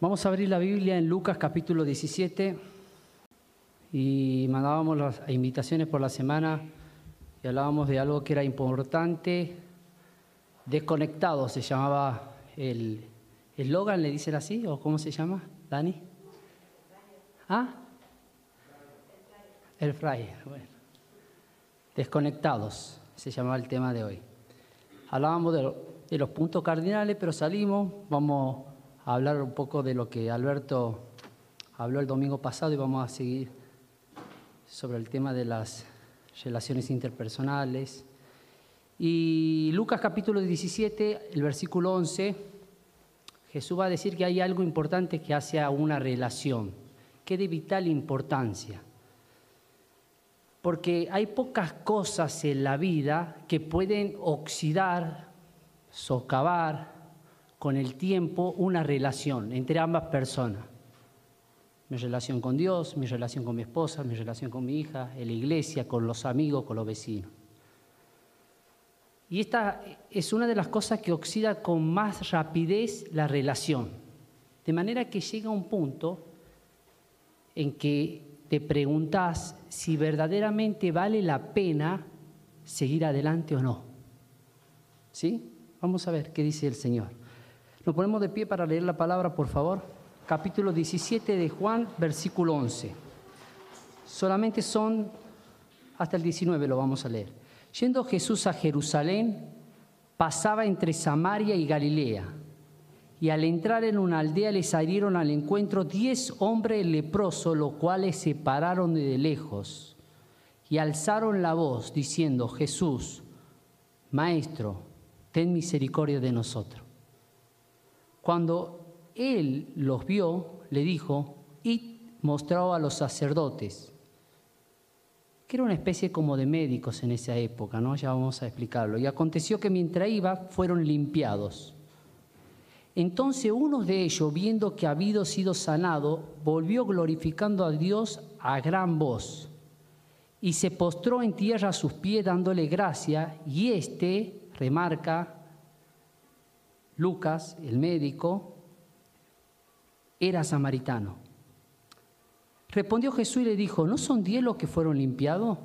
Vamos a abrir la Biblia en Lucas capítulo 17 y mandábamos las invitaciones por la semana y hablábamos de algo que era importante, desconectado se llamaba el eslogan, le dicen así, o cómo se llama, Dani. ¿Ah? El fray, bueno. Desconectados se llamaba el tema de hoy. Hablábamos de los puntos cardinales, pero salimos, vamos hablar un poco de lo que Alberto habló el domingo pasado y vamos a seguir sobre el tema de las relaciones interpersonales. Y Lucas capítulo 17, el versículo 11, Jesús va a decir que hay algo importante que hace a una relación, que es de vital importancia. Porque hay pocas cosas en la vida que pueden oxidar, socavar con el tiempo una relación entre ambas personas. Mi relación con Dios, mi relación con mi esposa, mi relación con mi hija, en la iglesia, con los amigos, con los vecinos. Y esta es una de las cosas que oxida con más rapidez la relación. De manera que llega un punto en que te preguntas si verdaderamente vale la pena seguir adelante o no. ¿Sí? Vamos a ver qué dice el Señor. Nos ponemos de pie para leer la palabra, por favor. Capítulo 17 de Juan, versículo 11. Solamente son, hasta el 19 lo vamos a leer. Yendo Jesús a Jerusalén, pasaba entre Samaria y Galilea. Y al entrar en una aldea le salieron al encuentro diez hombres leprosos, los cuales se pararon de lejos y alzaron la voz diciendo, Jesús, Maestro, ten misericordia de nosotros. Cuando él los vio, le dijo, y mostró a los sacerdotes, que era una especie como de médicos en esa época, ¿no? Ya vamos a explicarlo. Y aconteció que mientras iba, fueron limpiados. Entonces uno de ellos, viendo que había sido sanado, volvió glorificando a Dios a gran voz y se postró en tierra a sus pies dándole gracia y éste, remarca Lucas, el médico, era samaritano. Respondió Jesús y le dijo, ¿no son diez los que fueron limpiados?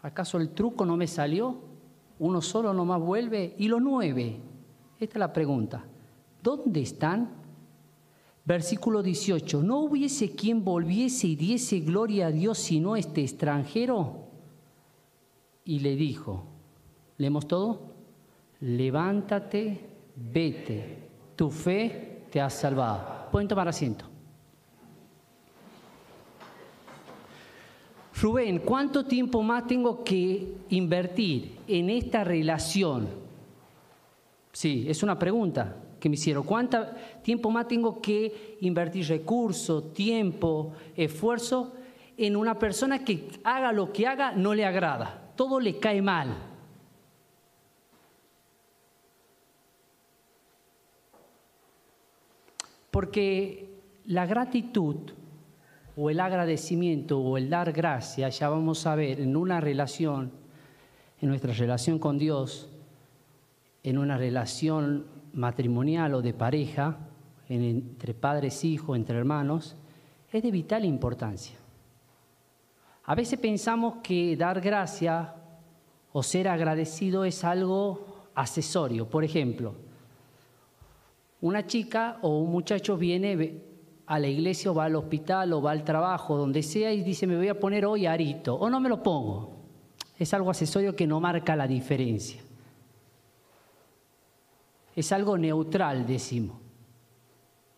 ¿Acaso el truco no me salió? Uno solo nomás vuelve y los nueve. Esta es la pregunta. ¿Dónde están? Versículo 18. ¿No hubiese quien volviese y diese gloria a Dios sino este extranjero? Y le dijo, ¿leemos todo? Levántate, vete, tu fe te ha salvado. Pueden tomar asiento. Rubén, ¿cuánto tiempo más tengo que invertir en esta relación? Sí, es una pregunta que me hicieron. ¿Cuánto tiempo más tengo que invertir recursos, tiempo, esfuerzo en una persona que haga lo que haga no le agrada? Todo le cae mal. Porque la gratitud o el agradecimiento o el dar gracias, ya vamos a ver en una relación, en nuestra relación con Dios, en una relación matrimonial o de pareja, entre padres, hijos, entre hermanos, es de vital importancia. A veces pensamos que dar gracias o ser agradecido es algo accesorio. Por ejemplo, una chica o un muchacho viene a la iglesia o va al hospital o va al trabajo, donde sea, y dice, me voy a poner hoy arito, o no me lo pongo. Es algo accesorio que no marca la diferencia. Es algo neutral, decimos.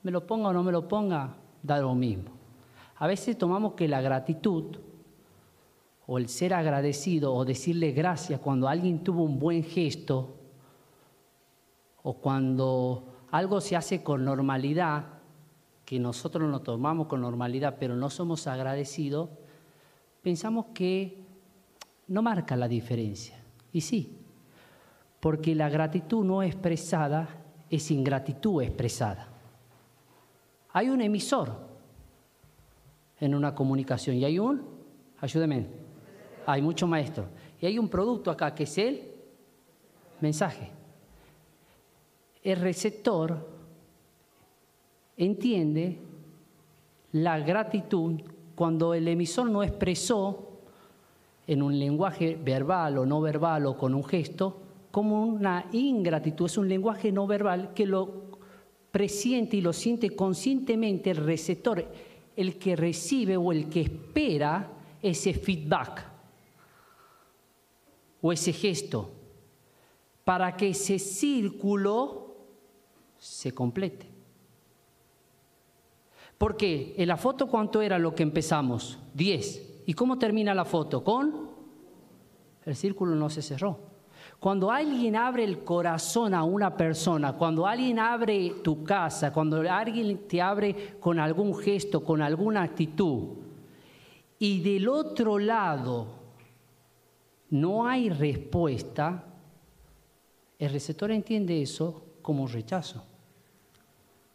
Me lo ponga o no me lo ponga, da lo mismo. A veces tomamos que la gratitud o el ser agradecido o decirle gracias cuando alguien tuvo un buen gesto o cuando algo se hace con normalidad, que nosotros lo tomamos con normalidad, pero no somos agradecidos, pensamos que no marca la diferencia. Y sí, porque la gratitud no expresada es ingratitud expresada. Hay un emisor en una comunicación y hay un, ayúdeme, hay mucho maestro. Y hay un producto acá que es el mensaje el receptor entiende la gratitud cuando el emisor no expresó en un lenguaje verbal o no verbal o con un gesto, como una ingratitud, es un lenguaje no verbal que lo presiente y lo siente conscientemente el receptor, el que recibe o el que espera ese feedback o ese gesto, para que ese círculo se complete. Porque en la foto, ¿cuánto era lo que empezamos? 10. ¿Y cómo termina la foto? Con el círculo no se cerró. Cuando alguien abre el corazón a una persona, cuando alguien abre tu casa, cuando alguien te abre con algún gesto, con alguna actitud, y del otro lado no hay respuesta, el receptor entiende eso como rechazo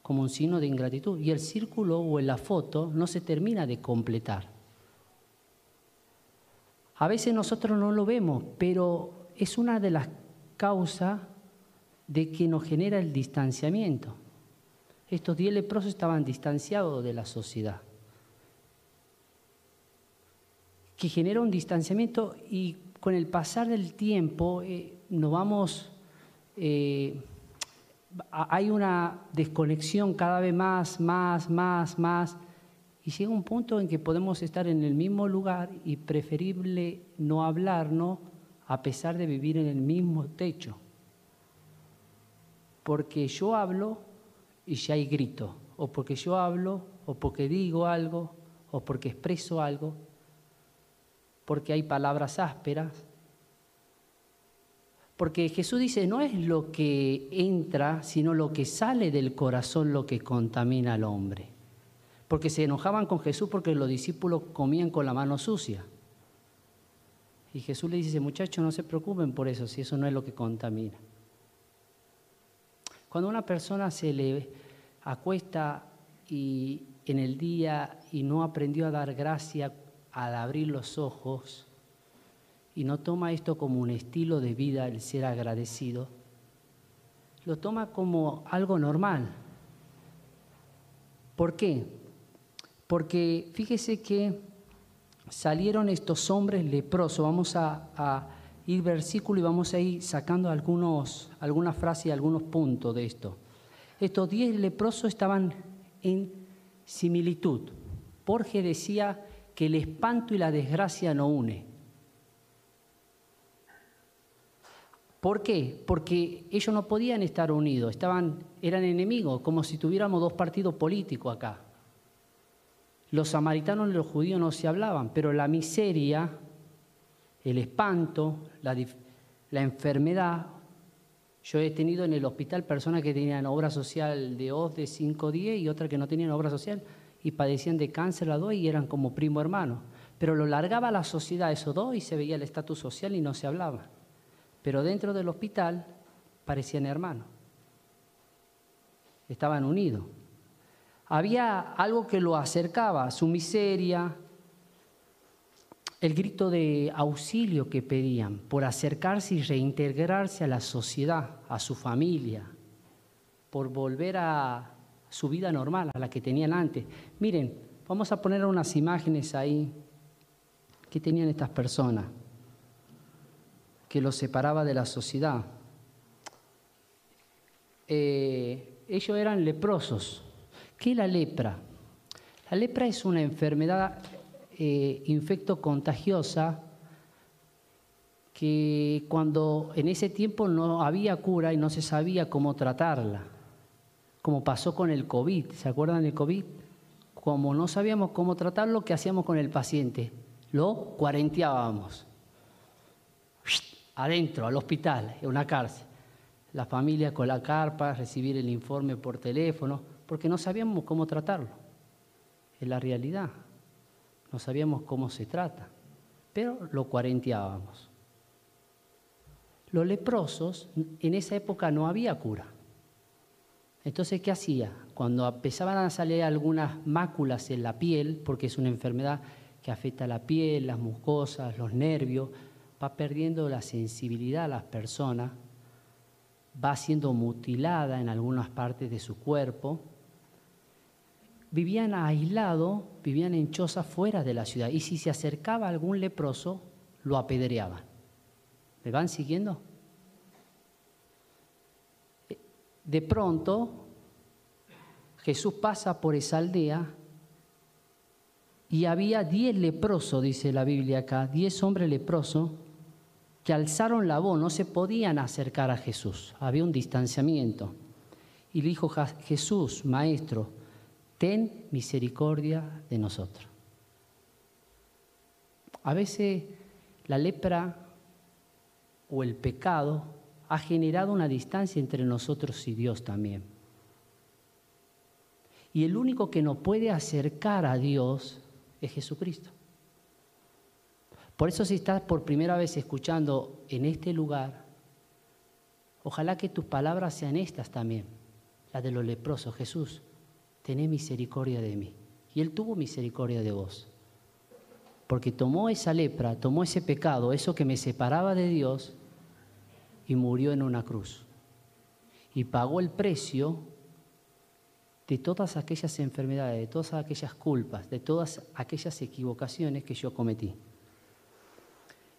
como un signo de ingratitud. Y el círculo o la foto no se termina de completar. A veces nosotros no lo vemos, pero es una de las causas de que nos genera el distanciamiento. Estos diez leprosos estaban distanciados de la sociedad, que genera un distanciamiento y con el pasar del tiempo eh, nos vamos... Eh, hay una desconexión cada vez más, más, más, más, y llega un punto en que podemos estar en el mismo lugar y preferible no hablarnos a pesar de vivir en el mismo techo. Porque yo hablo y ya hay grito, o porque yo hablo, o porque digo algo, o porque expreso algo, porque hay palabras ásperas, porque Jesús dice, no es lo que entra, sino lo que sale del corazón lo que contamina al hombre. Porque se enojaban con Jesús porque los discípulos comían con la mano sucia. Y Jesús le dice, muchachos, no se preocupen por eso, si eso no es lo que contamina. Cuando una persona se le acuesta y en el día y no aprendió a dar gracia al abrir los ojos, y no toma esto como un estilo de vida, el ser agradecido, lo toma como algo normal. ¿Por qué? Porque fíjese que salieron estos hombres leprosos, vamos a, ir versículo y vamos a ir sacando algunos, algunas frases y algunos puntos de esto. Estos diez leprosos estaban en similitud. Jorge decía que el espanto y la desgracia no une. ¿Por qué? Porque ellos no podían estar unidos, estaban, eran enemigos, como si tuviéramos dos partidos políticos acá. Los samaritanos y los judíos no se hablaban, pero la miseria, el espanto, la, enfermedad. Yo he tenido en el hospital personas que tenían obra social de OS de 5 10 y otras que no tenían obra social y padecían de cáncer a dos y eran como primo hermano. Pero lo largaba la sociedad esos dos y se veía el estatus social y no se hablaba pero dentro del hospital parecían hermanos. Estaban unidos. Había algo que lo acercaba, su miseria, el grito de auxilio que pedían por acercarse y reintegrarse a la sociedad, a su familia, por volver a su vida normal, a la que tenían antes. Miren, vamos a poner unas imágenes ahí que tenían estas personas que los separaba de la sociedad. Eh, ellos eran leprosos. ¿Qué es la lepra? La lepra es una enfermedad eh, infecto contagiosa que cuando en ese tiempo no había cura y no se sabía cómo tratarla, como pasó con el COVID, ¿se acuerdan del COVID? Como no sabíamos cómo tratarlo, ¿qué hacíamos con el paciente? Lo cuarenteábamos adentro, al hospital, en una cárcel. La familia con la carpa, recibir el informe por teléfono, porque no sabíamos cómo tratarlo. Es la realidad. No sabíamos cómo se trata, pero lo cuarenteábamos. Los leprosos, en esa época no había cura. Entonces, ¿qué hacía? Cuando empezaban a salir algunas máculas en la piel, porque es una enfermedad que afecta a la piel, las mucosas, los nervios, va perdiendo la sensibilidad a las personas, va siendo mutilada en algunas partes de su cuerpo vivían aislados, vivían en chozas fuera de la ciudad. Y si se acercaba algún leproso, lo apedreaban. ¿Me van siguiendo? De pronto, Jesús pasa por esa aldea y había diez leprosos, dice la Biblia acá, diez hombres leprosos que alzaron la voz, no se podían acercar a Jesús, había un distanciamiento. Y le dijo Jesús, Maestro, ten misericordia de nosotros. A veces la lepra o el pecado ha generado una distancia entre nosotros y Dios también. Y el único que nos puede acercar a Dios es Jesucristo. Por eso si estás por primera vez escuchando en este lugar, ojalá que tus palabras sean estas también, las de los leprosos. Jesús, tené misericordia de mí. Y Él tuvo misericordia de vos. Porque tomó esa lepra, tomó ese pecado, eso que me separaba de Dios, y murió en una cruz. Y pagó el precio de todas aquellas enfermedades, de todas aquellas culpas, de todas aquellas equivocaciones que yo cometí.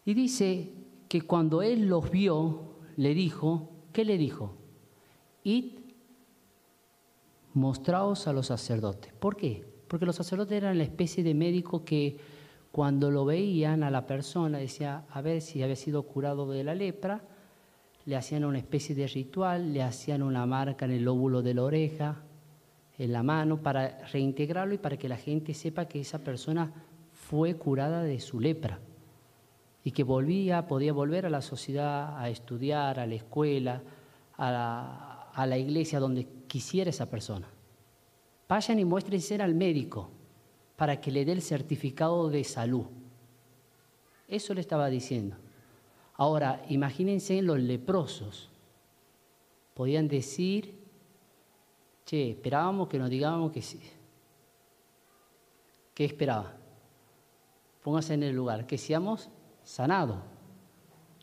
Y dice que cuando él los vio, le dijo, ¿qué le dijo? Id, mostraos a los sacerdotes. ¿Por qué? Porque los sacerdotes eran la especie de médico que cuando lo veían a la persona, decía, a ver si había sido curado de la lepra, le hacían una especie de ritual, le hacían una marca en el lóbulo de la oreja, en la mano, para reintegrarlo y para que la gente sepa que esa persona fue curada de su lepra y que volvía, podía volver a la sociedad, a estudiar, a la escuela, a la, iglesia, donde quisiera esa persona. Vayan y muéstrense al médico para que le dé el certificado de salud. Eso le estaba diciendo. Ahora, imagínense los leprosos. Podían decir, che, esperábamos que nos digamos que sí. ¿Qué esperaba? Póngase en el lugar, que seamos sanados.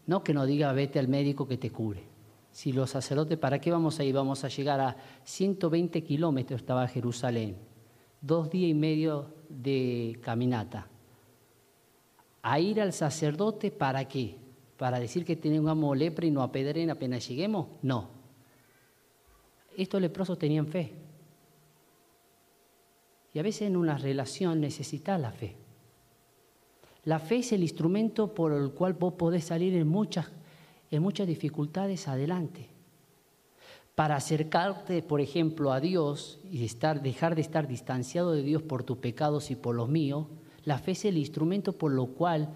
No que nos diga, vete al médico que te cure. Si los sacerdotes, ¿para qué vamos a ir? Vamos a llegar a 120 kilómetros, estaba Jerusalén. Dos días y medio de caminata. ¿A ir al sacerdote para qué? para decir que tenemos lepra y no apedren apenas lleguemos? No. Estos leprosos tenían fe. Y a veces en una relación necesitas la fe. La fe es el instrumento por el cual vos podés salir en muchas, en muchas dificultades adelante. Para acercarte, por ejemplo, a Dios y estar, dejar de estar distanciado de Dios por tus pecados y por los míos, la fe es el instrumento por lo cual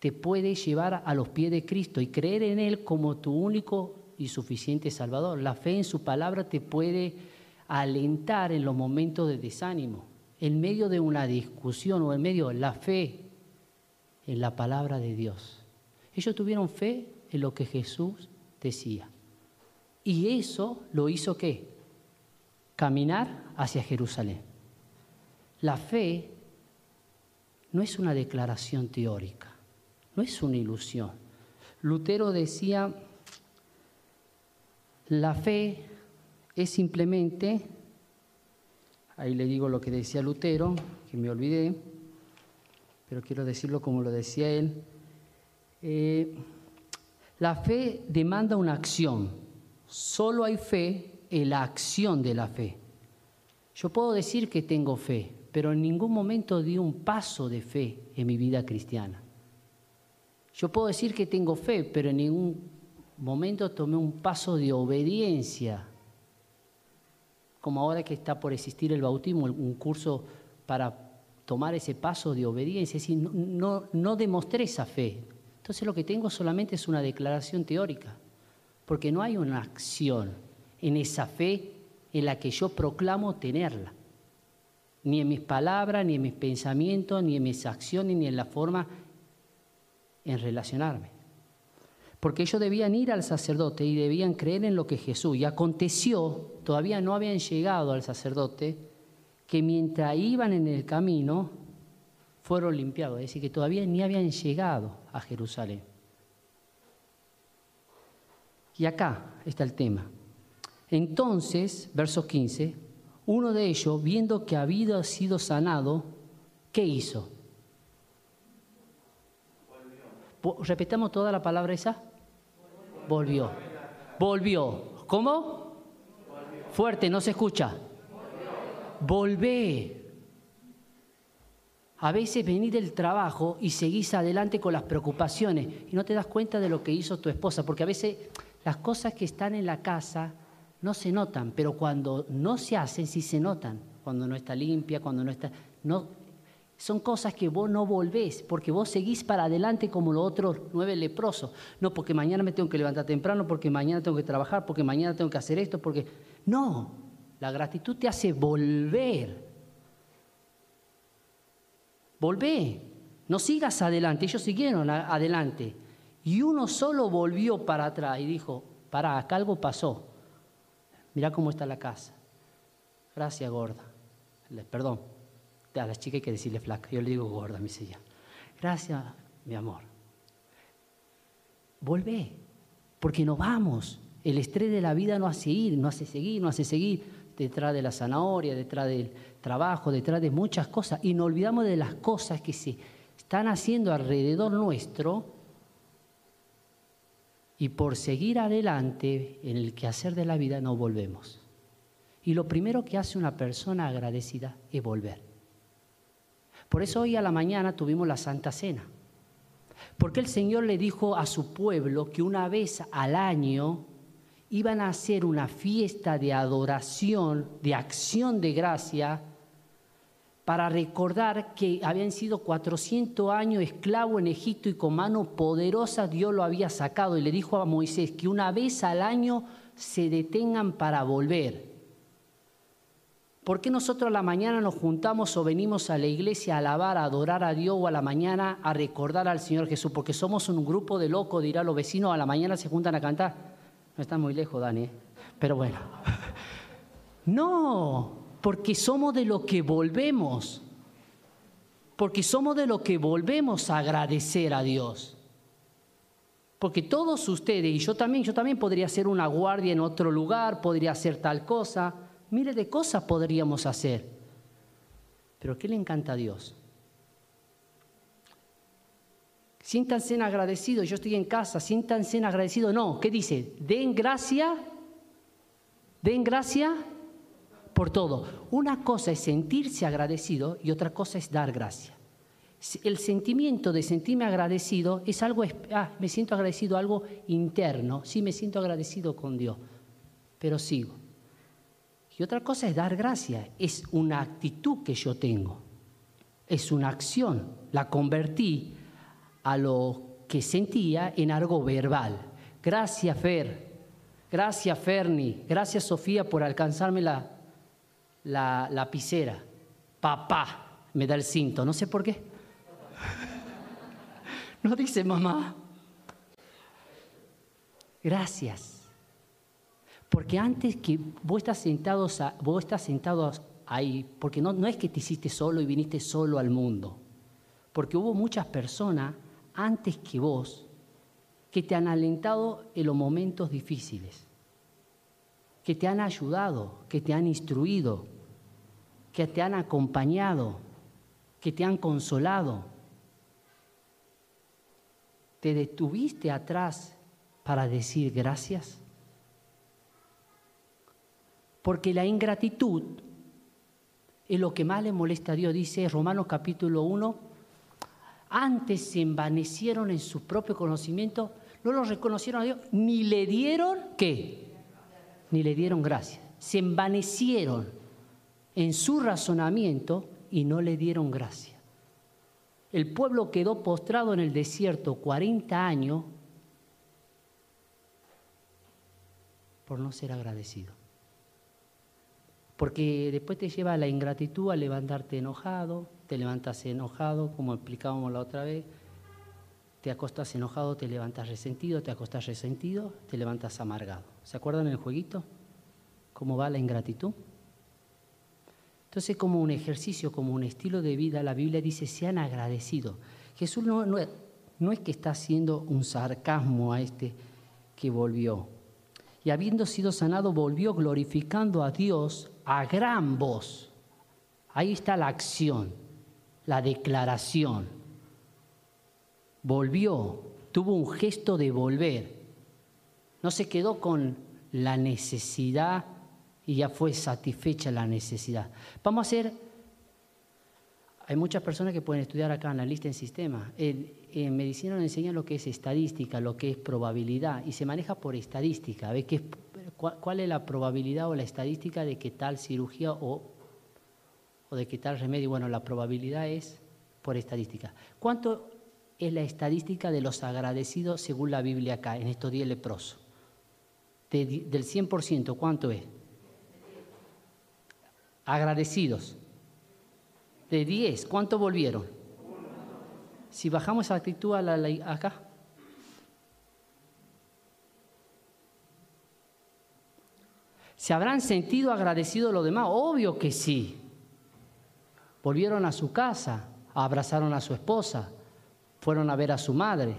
te puede llevar a los pies de Cristo y creer en Él como tu único y suficiente Salvador. La fe en su palabra te puede alentar en los momentos de desánimo, en medio de una discusión o en medio de la fe en la palabra de Dios. Ellos tuvieron fe en lo que Jesús decía. Y eso lo hizo qué? Caminar hacia Jerusalén. La fe no es una declaración teórica no es una ilusión. Lutero decía, la fe es simplemente, ahí le digo lo que decía Lutero, que me olvidé, pero quiero decirlo como lo decía él, eh, la fe demanda una acción, solo hay fe en la acción de la fe. Yo puedo decir que tengo fe, pero en ningún momento di un paso de fe en mi vida cristiana. Yo puedo decir que tengo fe, pero en ningún momento tomé un paso de obediencia, como ahora que está por existir el bautismo, un curso para tomar ese paso de obediencia, es decir, no, no, demostré esa fe. Entonces lo que tengo solamente es una declaración teórica, porque no hay una acción en esa fe en la que yo proclamo tenerla, ni en mis palabras, ni en mis pensamientos, ni en mis acciones, ni en la forma en relacionarme. Porque ellos debían ir al sacerdote y debían creer en lo que Jesús. Y aconteció, todavía no habían llegado al sacerdote, que mientras iban en el camino, fueron limpiados. Es decir, que todavía ni habían llegado a Jerusalén. Y acá está el tema. Entonces, verso 15, Uno de ellos, viendo que había sido sanado, ¿qué hizo? Repetamos toda la palabra esa. Volvió. Volvió. ¿Cómo? Fuerte, no se escucha. Volvé. A veces venís del trabajo y seguís adelante con las preocupaciones y no te das cuenta de lo que hizo tu esposa, porque a veces las cosas que están en la casa no se notan, pero cuando no se hacen sí se notan, cuando no está limpia, cuando no está... No, son cosas que vos no volvés, porque vos seguís para adelante como los otros nueve leprosos. No, porque mañana me tengo que levantar temprano, porque mañana tengo que trabajar, porque mañana tengo que hacer esto, porque... No, la gratitud te hace volver. Volvé, no sigas adelante. Ellos siguieron adelante. Y uno solo volvió para atrás y dijo, para, acá algo pasó. Mirá cómo está la casa. Gracias, gorda. Perdón, a la chica hay que decirle flaca. Yo le digo gorda, mi silla. Gracias, mi amor. Volvé, porque no vamos. El estrés de la vida no hace ir, no hace seguir, no hace seguir detrás de la zanahoria, detrás del trabajo, detrás de muchas cosas. Y no olvidamos de las cosas que se están haciendo alrededor nuestro. Y por seguir adelante en el quehacer de la vida no volvemos. Y lo primero que hace una persona agradecida es volver. Por eso hoy a la mañana tuvimos la Santa Cena. Porque el Señor le dijo a su pueblo que una vez al año iban a hacer una fiesta de adoración, de acción de gracia, para recordar que habían sido 400 años esclavo en Egipto y con mano poderosa Dios lo había sacado y le dijo a Moisés que una vez al año se detengan para volver. ¿Por qué nosotros a la mañana nos juntamos o venimos a la iglesia a alabar, a adorar a Dios o a la mañana a recordar al Señor Jesús? Porque somos un grupo de locos, dirá los vecinos, a la mañana se juntan a cantar. No está muy lejos, Dani, ¿eh? pero bueno. No, porque somos de lo que volvemos. Porque somos de lo que volvemos a agradecer a Dios. Porque todos ustedes, y yo también, yo también podría ser una guardia en otro lugar, podría hacer tal cosa Mire de cosas podríamos hacer. Pero ¿qué le encanta a Dios? Siéntanse agradecidos, yo estoy en casa, siéntanse agradecidos. No, ¿qué dice? Den gracia, den gracia por todo. Una cosa es sentirse agradecido y otra cosa es dar gracia. El sentimiento de sentirme agradecido es algo, ah, me siento agradecido, algo interno, sí me siento agradecido con Dios, pero sigo. Y otra cosa es dar gracia, es una actitud que yo tengo, es una acción. La convertí a lo que sentía en algo verbal. Gracias Fer, gracias Ferni, gracias Sofía por alcanzarme la, la lapicera. Papá me da el cinto, no sé por qué. No dice mamá. Gracias. Porque antes que vos estás sentado, vos estás sentado ahí, porque no, no es que te hiciste solo y viniste solo al mundo, porque hubo muchas personas antes que vos que te han alentado en los momentos difíciles, que te han ayudado, que te han instruido, que te han acompañado, que te han consolado. ¿Te detuviste atrás para decir gracias? Porque la ingratitud es lo que más le molesta a Dios, dice Romanos capítulo 1. Antes se envanecieron en su propio conocimiento, no lo reconocieron a Dios, ni le dieron qué, ni le dieron gracias. Se envanecieron en su razonamiento y no le dieron gracia. El pueblo quedó postrado en el desierto 40 años por no ser agradecido. Porque después te lleva a la ingratitud a levantarte enojado, te levantas enojado, como explicábamos la otra vez, te acostas enojado, te levantas resentido, te acostas resentido, te levantas amargado. ¿Se acuerdan el jueguito? ¿Cómo va la ingratitud? Entonces, como un ejercicio, como un estilo de vida, la Biblia dice, sean agradecidos. Jesús no, no, no es que está haciendo un sarcasmo a este que volvió. Y habiendo sido sanado, volvió glorificando a Dios a gran voz. Ahí está la acción, la declaración. Volvió, tuvo un gesto de volver. No se quedó con la necesidad y ya fue satisfecha la necesidad. Vamos a hacer, hay muchas personas que pueden estudiar acá analista en sistema. En, en medicina nos enseñan lo que es estadística, lo que es probabilidad, y se maneja por estadística. ¿Ve qué, cuál, cuál, es la probabilidad o la estadística de que tal cirugía o, o de que tal remedio? Bueno, la probabilidad es por estadística. ¿Cuánto es la estadística de los agradecidos según la Biblia acá, en estos 10 leprosos? De, del 100%, ¿cuánto es? Agradecidos. De 10, ¿cuánto volvieron? Si bajamos esa actitud a la, la, acá. ¿Se habrán sentido agradecidos los demás? Obvio que sí. Volvieron a su casa, abrazaron a su esposa, fueron a ver a su madre.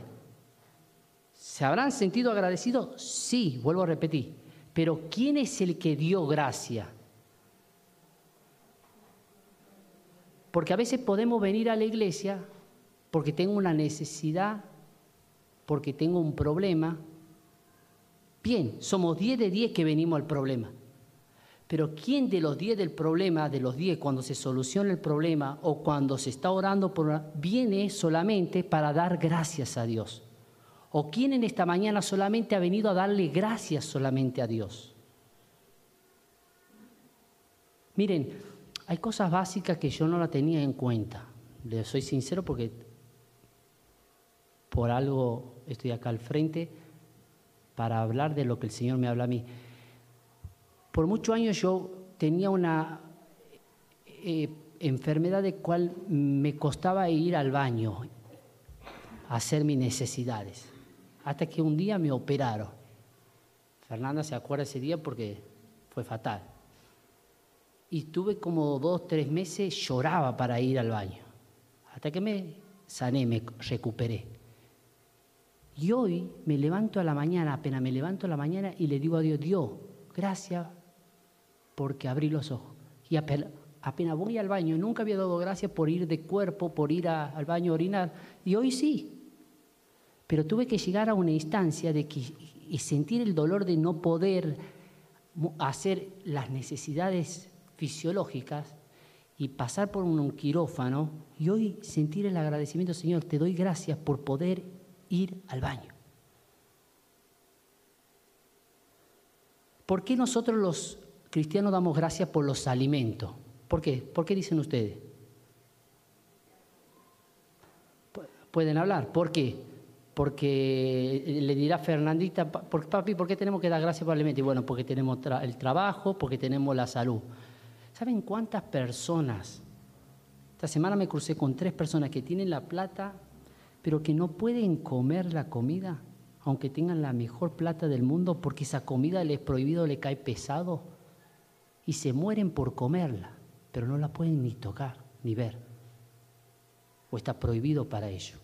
¿Se habrán sentido agradecidos? Sí, vuelvo a repetir. Pero ¿quién es el que dio gracia? Porque a veces podemos venir a la iglesia porque tengo una necesidad, porque tengo un problema. Bien, somos 10 de 10 que venimos al problema. Pero ¿quién de los 10 del problema, de los 10 cuando se soluciona el problema o cuando se está orando por viene solamente para dar gracias a Dios? ¿O quién en esta mañana solamente ha venido a darle gracias solamente a Dios? Miren, hay cosas básicas que yo no la tenía en cuenta. Le soy sincero porque por algo estoy acá al frente para hablar de lo que el Señor me habla a mí. Por muchos años yo tenía una eh, enfermedad de cual me costaba ir al baño a hacer mis necesidades. Hasta que un día me operaron. Fernanda se acuerda ese día porque fue fatal. Y tuve como dos, tres meses, lloraba para ir al baño. Hasta que me sané, me recuperé. Y hoy me levanto a la mañana, apenas me levanto a la mañana y le digo a Dios, Dios, gracias porque abrí los ojos. Y apenas, voy al baño, nunca había dado gracias por ir de cuerpo, por ir al baño a orinar. Y hoy sí. Pero tuve que llegar a una instancia de que, y sentir el dolor de no poder hacer las necesidades fisiológicas y pasar por un quirófano y hoy sentir el agradecimiento, Señor, te doy gracias por poder ir al baño. ¿Por qué nosotros los cristianos damos gracias por los alimentos? ¿Por qué? ¿Por qué dicen ustedes? Pueden hablar. ¿Por qué? Porque le dirá Fernandita, papi, ¿por qué tenemos que dar gracias por el alimento? Y bueno, porque tenemos el trabajo, porque tenemos la salud. ¿Saben cuántas personas? Esta semana me crucé con tres personas que tienen la plata, pero que no pueden comer la comida, aunque tengan la mejor plata del mundo, porque esa comida les prohibido, le cae pesado, y se mueren por comerla, pero no la pueden ni tocar, ni ver, o está prohibido para ellos,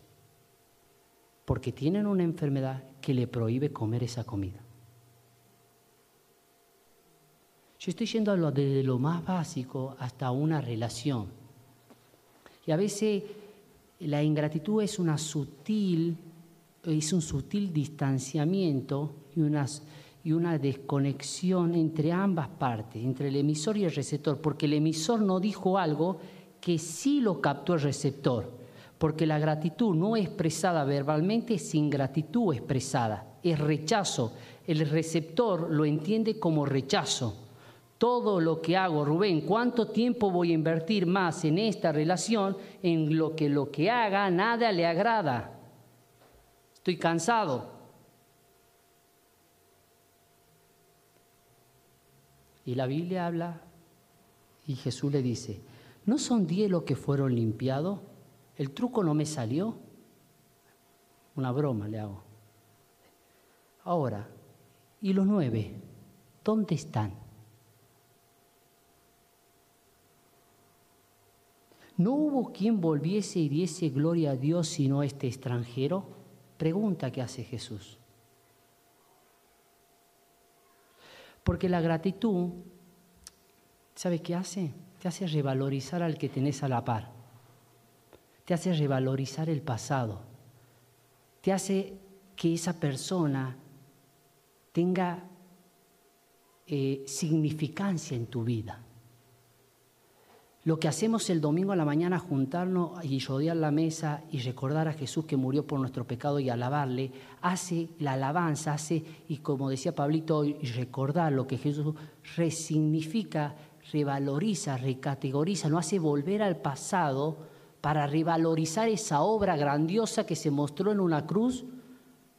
porque tienen una enfermedad que le prohíbe comer esa comida. Yo estoy yendo lo, desde lo más básico hasta una relación. Y a veces la ingratitud es una sutil, es un sutil distanciamiento y una, y una desconexión entre ambas partes, entre el emisor y el receptor, porque el emisor no dijo algo que sí lo captó el receptor, porque la gratitud no expresada verbalmente es ingratitud expresada, es rechazo. El receptor lo entiende como rechazo todo lo que hago, Rubén, ¿cuánto tiempo voy a invertir más en esta relación en lo que lo que haga nada le agrada? Estoy cansado. Y la Biblia habla y Jesús le dice, ¿no son diez los que fueron limpiados? ¿El truco no me salió? Una broma le hago. Ahora, ¿y los nueve? ¿Dónde están? ¿No hubo quien volviese y diese gloria a Dios sino este extranjero? Pregunta que hace Jesús. Porque la gratitud ¿sabe qué hace? Te hace revalorizar al que tenés a la par. Te hace revalorizar el pasado. Te hace que esa persona tenga eh, significancia en tu vida. Lo que hacemos el domingo a la mañana, juntarnos y rodear la mesa y recordar a Jesús que murió por nuestro pecado y alabarle, hace la alabanza, hace, y como decía Pablito, y recordar lo que Jesús resignifica, revaloriza, recategoriza, no hace volver al pasado para revalorizar esa obra grandiosa que se mostró en una cruz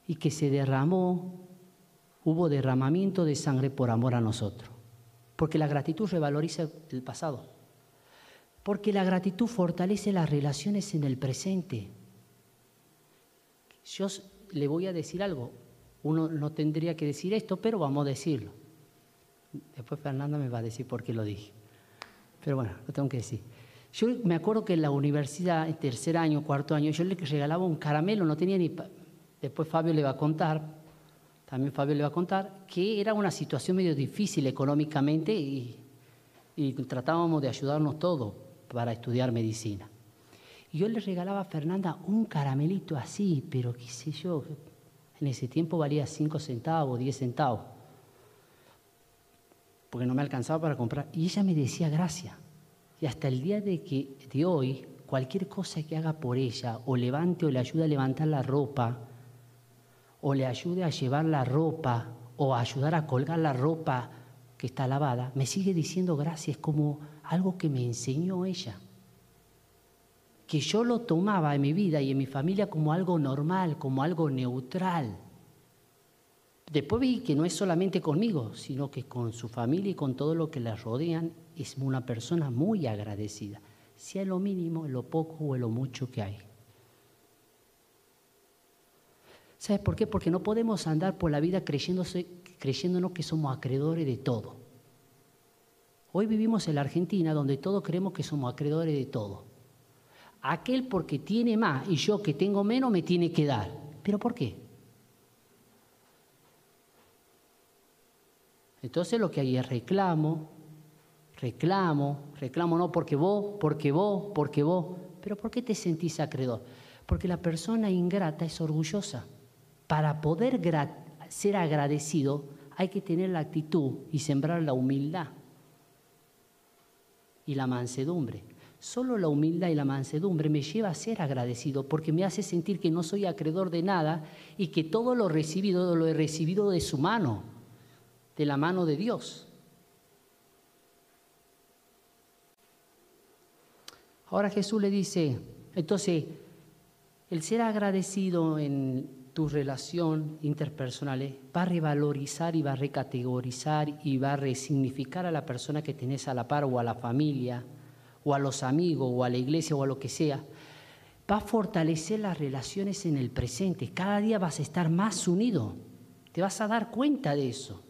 y que se derramó, hubo derramamiento de sangre por amor a nosotros. Porque la gratitud revaloriza el pasado. Porque la gratitud fortalece las relaciones en el presente. Yo le voy a decir algo. Uno no tendría que decir esto, pero vamos a decirlo. Después Fernanda me va a decir por qué lo dije. Pero bueno, lo tengo que decir. Yo me acuerdo que en la universidad, en tercer año, cuarto año, yo le regalaba un caramelo, no tenía ni... Después Fabio le va a contar, también Fabio le va a contar, que era una situación medio difícil económicamente y, y tratábamos de ayudarnos todos para estudiar medicina. Y yo le regalaba a Fernanda un caramelito así, pero qué sé yo, en ese tiempo valía 5 centavos, 10 centavos, porque no me alcanzaba para comprar. Y ella me decía gracias. Y hasta el día de, que, de hoy, cualquier cosa que haga por ella, o levante o le ayude a levantar la ropa, o le ayude a llevar la ropa, o a ayudar a colgar la ropa que está lavada, me sigue diciendo gracias como algo que me enseñó ella. Que yo lo tomaba en mi vida y en mi familia como algo normal, como algo neutral. Después vi que no es solamente conmigo, sino que con su familia y con todo lo que la rodean, es una persona muy agradecida, sea lo mínimo, en lo poco o en lo mucho que hay. ¿Sabes por qué? Porque no podemos andar por la vida creyéndonos que somos acreedores de todo. Hoy vivimos en la Argentina donde todos creemos que somos acreedores de todo. Aquel porque tiene más y yo que tengo menos me tiene que dar. ¿Pero por qué? Entonces lo que hay es reclamo, reclamo, reclamo no porque vos, porque vos, porque vos. Pero ¿por qué te sentís acreedor? Porque la persona ingrata es orgullosa. Para poder ser agradecido hay que tener la actitud y sembrar la humildad y la mansedumbre. Solo la humildad y la mansedumbre me lleva a ser agradecido porque me hace sentir que no soy acreedor de nada y que todo lo recibido lo he recibido de su mano, de la mano de Dios. Ahora Jesús le dice, entonces, el ser agradecido en tu relación interpersonal va a revalorizar y va a recategorizar y va a resignificar a la persona que tenés a la par o a la familia o a los amigos o a la iglesia o a lo que sea. Va a fortalecer las relaciones en el presente. Cada día vas a estar más unido. Te vas a dar cuenta de eso.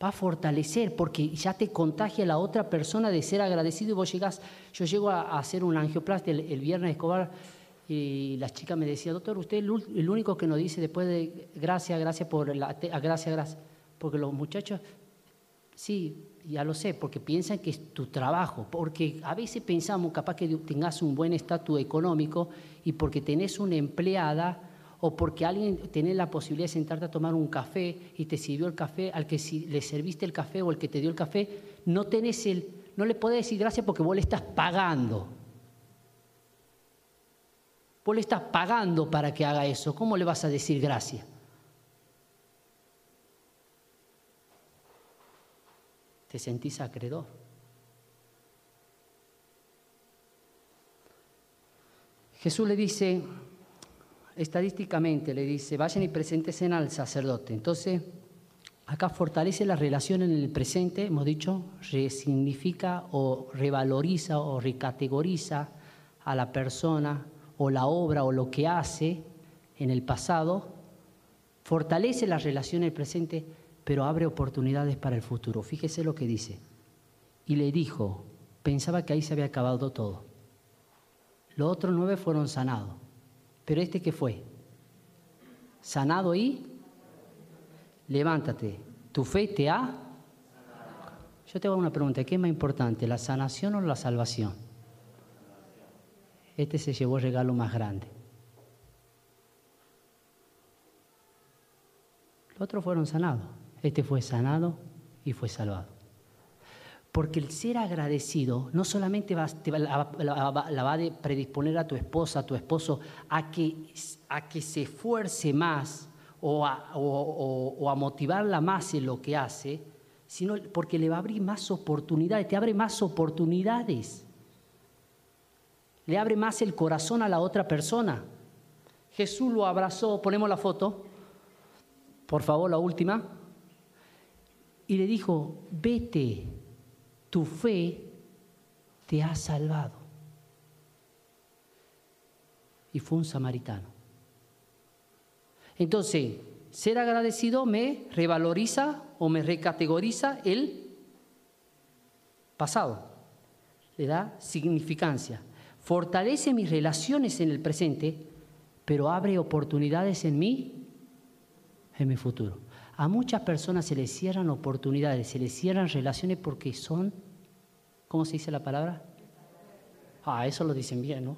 Va a fortalecer porque ya te contagia la otra persona de ser agradecido y vos llegás, yo llego a, hacer un angioplastia el, el viernes Escobar y la chica me decía, doctor, usted es el único que nos dice después de gracias, gracias por la, gracias, gracias. Porque los muchachos, sí, ya lo sé, porque piensan que es tu trabajo, porque a veces pensamos capaz que tengas un buen estatus económico y porque tenés una empleada o porque alguien tenés la posibilidad de sentarte a tomar un café y te sirvió el café, al que si le serviste el café o el que te dio el café, no tenés el, no le podés decir gracias porque vos le estás pagando. Vos le estás pagando para que haga eso. ¿Cómo le vas a decir gracias? Te sentís acreedor. Jesús le dice, estadísticamente le dice, vayan y preséntense al sacerdote. Entonces, acá fortalece la relación en el presente, hemos dicho, resignifica o revaloriza o recategoriza a la persona o la obra o lo que hace en el pasado, fortalece la relación en presente, pero abre oportunidades para el futuro. Fíjese lo que dice. Y le dijo, pensaba que ahí se había acabado todo. Los otros nueve fueron sanados. Pero este que fue, sanado y levántate, tu fe te ha... Yo te hago una pregunta, ¿qué es más importante, la sanación o la salvación? Este se llevó el regalo más grande. Los otros fueron sanados. Este fue sanado y fue salvado. Porque el ser agradecido no solamente va, la, va a predisponer a tu esposa, a tu esposo, a que, a que se esfuerce más o a, o a motivarla más en lo que hace, sino porque le va a abrir más oportunidades, te abre más oportunidades. Le abre más el corazón a la otra persona. Jesús lo abrazó, ponemos la foto, por favor, la última, y le dijo, vete, tu fe te ha salvado. Y fue un samaritano. Entonces, ser agradecido me revaloriza o me recategoriza el pasado. Le da significancia. Fortalece mis relaciones en el presente, pero abre oportunidades en mí, en mi futuro. A muchas personas se les cierran oportunidades, se les cierran relaciones porque son, ¿cómo se dice la palabra? Ah, eso lo dicen bien, ¿no?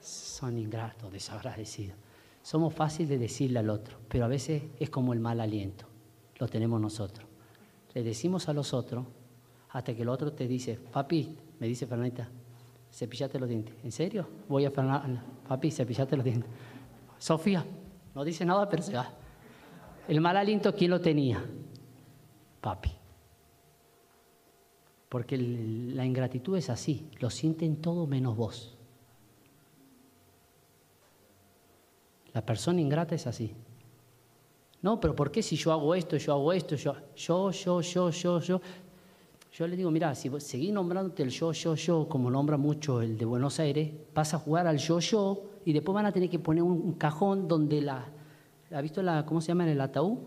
Son ingratos, desagradecidos. Somos fáciles de decirle al otro, pero a veces es como el mal aliento lo tenemos nosotros. Le decimos a los otros hasta que el otro te dice, papi, me dice Fernanda, cepillate los dientes. ¿En serio? Voy a Fernanda, papi, cepillate los dientes. Sofía, no dice nada, pero se va. El mal aliento, ¿quién lo tenía? Papi. Porque la ingratitud es así, lo sienten todo menos vos. La persona ingrata es así. No, pero ¿por qué si yo hago esto, yo hago esto, yo, yo, yo, yo, yo, yo? Yo le digo, mira, si seguís nombrándote el yo, yo, yo, como nombra mucho el de Buenos Aires, vas a jugar al yo, yo, y después van a tener que poner un, cajón donde la, ¿ha visto la, cómo se llama en el ataúd?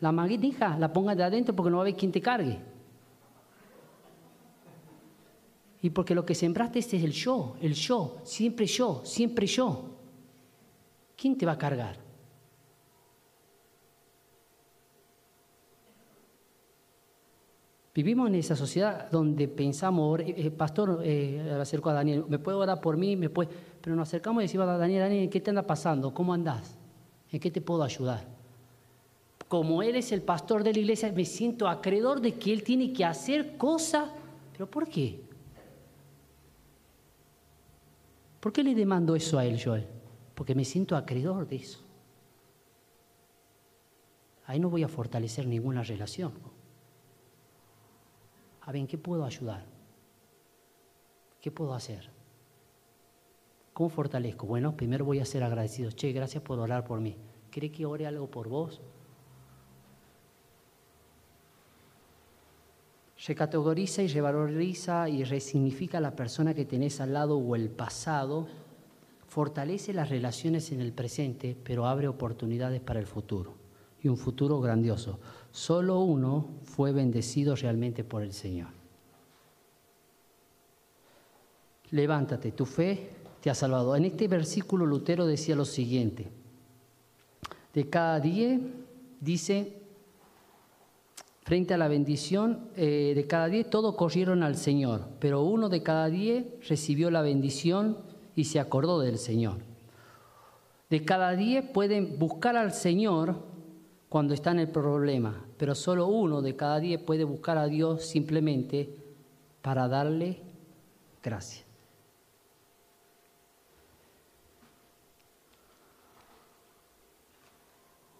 La maguita, la ponga de adentro porque no va a haber quien te cargue. Y porque lo que sembraste es el yo, el yo, siempre yo, siempre yo. ¿Quién te va a cargar? Vivimos en esa sociedad donde pensamos, eh, eh, pastor, eh, acerco a Daniel, ¿me puedo orar por mí? ¿Me puede? Pero nos acercamos y decimos a Daniel, Daniel, ¿qué te anda pasando? ¿Cómo andás? ¿En qué te puedo ayudar? Como él es el pastor de la iglesia, me siento acreedor de que él tiene que hacer cosas. ¿Pero por qué? ¿Por qué le demando eso a él, Joel? Porque me siento acreedor de eso. Ahí no voy a fortalecer ninguna relación. A ver, ¿en qué puedo ayudar? ¿Qué puedo hacer? ¿Cómo fortalezco? Bueno, primero voy a ser agradecido. Che, gracias por orar por mí. ¿Cree que ore algo por vos? Recategoriza y revaloriza y resignifica a la persona que tenés al lado o el pasado. Fortalece las relaciones en el presente, pero abre oportunidades para el futuro. Y un futuro grandioso. Solo uno fue bendecido realmente por el Señor. Levántate, tu fe te ha salvado. En este versículo Lutero decía lo siguiente. De cada día, dice, frente a la bendición eh, de cada día, todos corrieron al Señor, pero uno de cada día recibió la bendición y se acordó del Señor. De cada día pueden buscar al Señor cuando está en el problema, pero solo uno de cada diez puede buscar a Dios simplemente para darle gracias.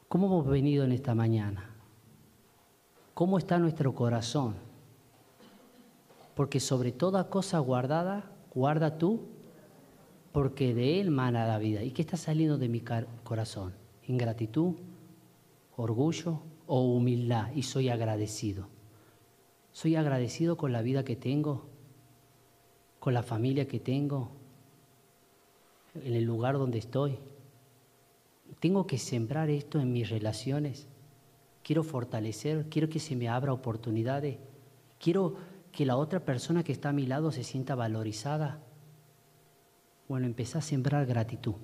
¿Cómo hemos venido en esta mañana? ¿Cómo está nuestro corazón? Porque sobre toda cosa guardada, guarda tú, porque de Él mana la vida. ¿Y qué está saliendo de mi corazón? Ingratitud, orgullo o humildad y soy agradecido. Soy agradecido con la vida que tengo, con la familia que tengo, en el lugar donde estoy. Tengo que sembrar esto en mis relaciones. Quiero fortalecer, quiero que se me abra oportunidades. Quiero que la otra persona que está a mi lado se sienta valorizada. Bueno, empecé a sembrar gratitud.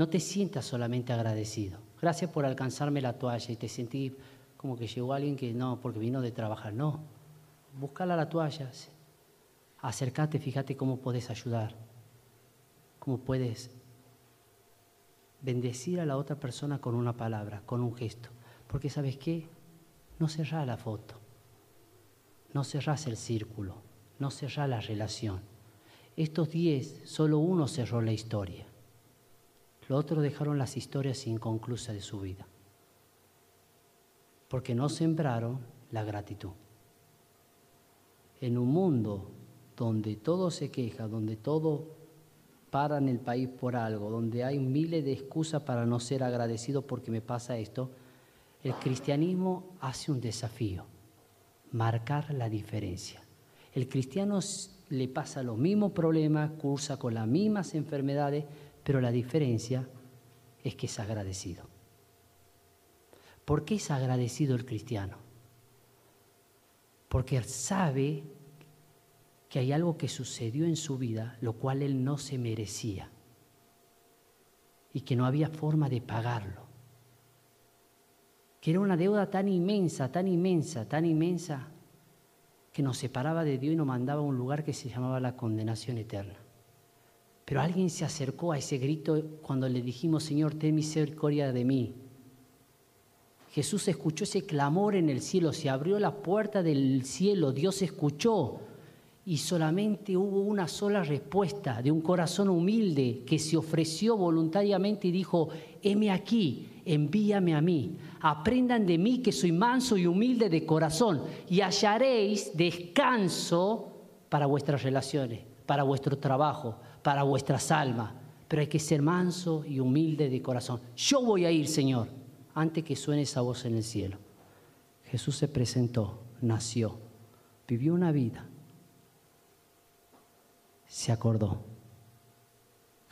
No te sientas solamente agradecido. Gracias por alcanzarme la toalla y te sentí como que llegó alguien que no, porque vino de trabajar. No, búscala la toalla, acércate, fíjate cómo puedes ayudar, cómo puedes bendecir a la otra persona con una palabra, con un gesto. Porque sabes qué, no cerrás la foto, no cerrás el círculo, no cerrás la relación. Estos diez, solo uno cerró la historia. Los otros dejaron las historias inconclusas de su vida. Porque no sembraron la gratitud. En un mundo donde todo se queja, donde todo para en el país por algo, donde hay miles de excusas para no ser agradecido porque me pasa esto, el cristianismo hace un desafío, marcar la diferencia. El cristiano le pasa los mismos problemas, cursa con las mismas enfermedades, pero la diferencia es que es agradecido. ¿Por qué es agradecido el cristiano? Porque sabe que hay algo que sucedió en su vida, lo cual él no se merecía y que no había forma de pagarlo. Que era una deuda tan inmensa, tan inmensa, tan inmensa, que nos separaba de Dios y nos mandaba a un lugar que se llamaba la condenación eterna. Pero alguien se acercó a ese grito cuando le dijimos, Señor, ten misericordia de mí. Jesús escuchó ese clamor en el cielo, se abrió la puerta del cielo, Dios escuchó y solamente hubo una sola respuesta de un corazón humilde que se ofreció voluntariamente y dijo, heme aquí, envíame a mí, aprendan de mí que soy manso y humilde de corazón y hallaréis descanso para vuestras relaciones, para vuestro trabajo, para vuestras almas. Pero hay que ser manso y humilde de corazón. Yo voy a ir, Señor, antes que suene esa voz en el cielo. Jesús se presentó, nació, vivió una vida se acordó.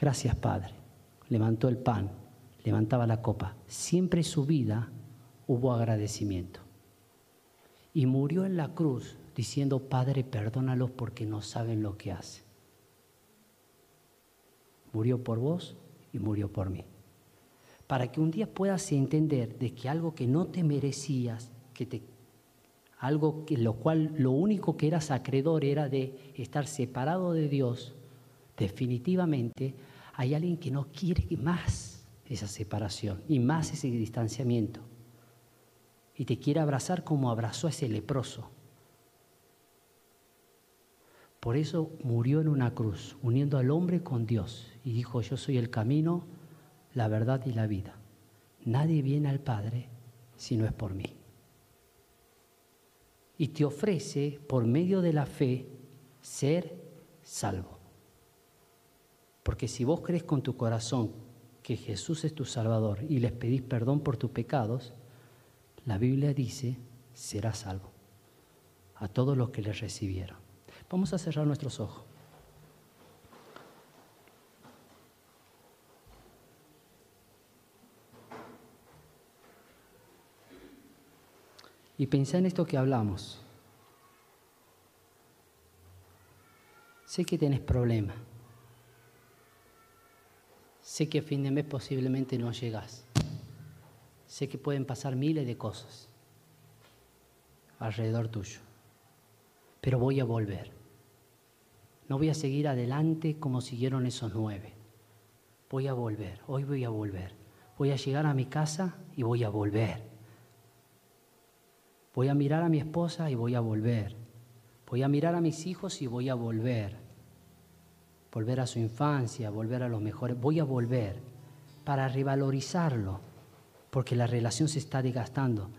Gracias, Padre. Levantó el pan, levantaba la copa. Siempre en su vida hubo agradecimiento. Y murió en la cruz diciendo, Padre, perdónalos porque no saben lo que hacen. Murió por vos y murió por mí. Para que un día puedas entender de que algo que no te merecías, que te algo que lo cual lo único que eras acreedor era de estar separado de Dios, definitivamente hay alguien que no quiere más esa separación y más ese distanciamiento. Y te quiere abrazar como abrazó a ese leproso. Por eso murió en una cruz, uniendo al hombre con Dios, y dijo, yo soy el camino, la verdad y la vida. Nadie viene al Padre si no es por mí y te ofrece, por medio de la fe, ser salvo. Porque si vos crees con tu corazón que Jesús es tu Salvador y les pedís perdón por tus pecados, la Biblia dice, serás salvo a todos los que le recibieron. Vamos a cerrar nuestros ojos. Y pensá en esto que hablamos. Sé que tenés problemas. Sé que a fin de mes posiblemente no llegás. Sé que pueden pasar miles de cosas alrededor tuyo. Pero voy a volver. No voy a seguir adelante como siguieron esos nueve. Voy a volver. Hoy voy a volver. Voy a llegar a mi casa y voy a volver. Voy a mirar a mi esposa y voy a volver. Voy a mirar a mis hijos y voy a volver. Volver a su infancia, volver a los mejores. Voy a volver para revalorizarlo, porque la relación se está desgastando.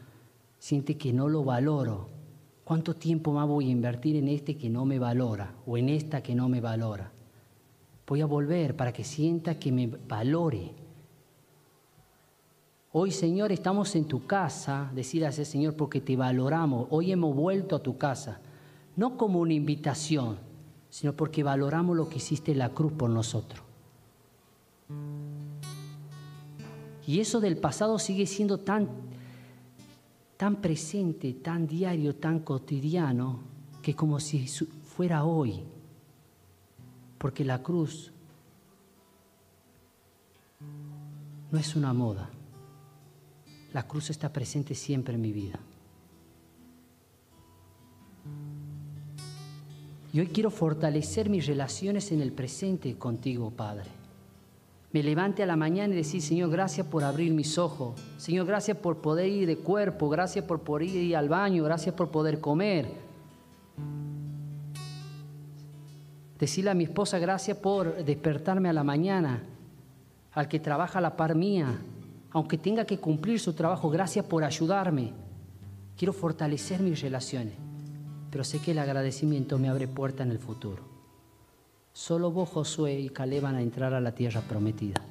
Siente que no lo valoro. ¿Cuánto tiempo más voy a invertir en este que no me valora o en esta que no me valora? Voy a volver para que sienta que me valore Hoy, Señor, estamos en tu casa, decídase, Señor, porque te valoramos. Hoy hemos vuelto a tu casa, no como una invitación, sino porque valoramos lo que hiciste en la cruz por nosotros. Y eso del pasado sigue siendo tan, tan presente, tan diario, tan cotidiano, que como si fuera hoy. Porque la cruz no es una moda la cruz está presente siempre en mi vida. Y hoy quiero fortalecer mis relaciones en el presente contigo, Padre. Me levante a la mañana y decir, Señor, gracias por abrir mis ojos. Señor, gracias por poder ir de cuerpo. Gracias por poder ir al baño. Gracias por poder comer. Decirle a mi esposa, gracias por despertarme a la mañana. Al que trabaja a la par mía. Aunque tenga que cumplir su trabajo, gracias por ayudarme. Quiero fortalecer mis relaciones pero sé que el agradecimiento me abre puerta en el futuro. Solo vos, Josué y Caleb van a entrar a la tierra prometida.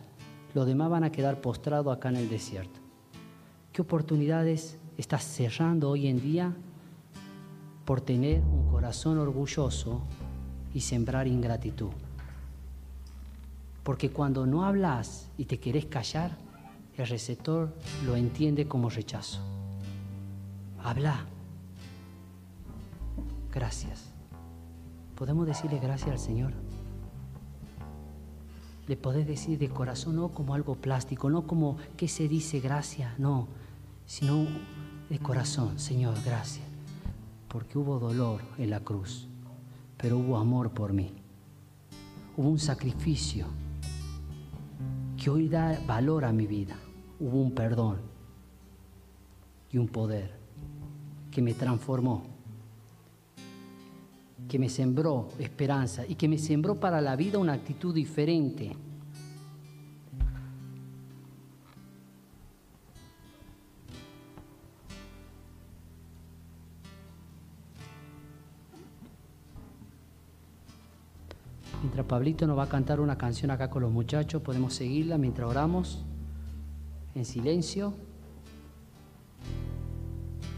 Los demás van a quedar postrados acá en el desierto. ¿Qué oportunidades estás cerrando hoy en día por tener un corazón orgulloso y sembrar ingratitud? Porque cuando no hablas y te querés callar, el receptor lo entiende como rechazo. Habla gracias. ¿Podemos decirle gracias al Señor? Le podés decir de corazón, no como algo plástico, no como que se dice gracias, no, sino de corazón, Señor, gracias. Porque hubo dolor en la cruz, pero hubo amor por mí. Hubo un sacrificio que hoy da valor a mi vida. Hubo un perdón y un poder que me transformó que me sembró esperanza y que me sembró para la vida una actitud diferente. Mientras Pablito nos va a cantar una canción acá con los muchachos, podemos seguirla mientras oramos en silencio.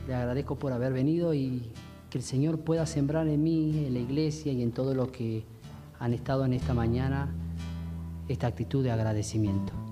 Le agradezco por haber venido y que el Señor pueda sembrar en mí, en la iglesia y en todo lo que han estado en esta mañana, esta actitud de agradecimiento.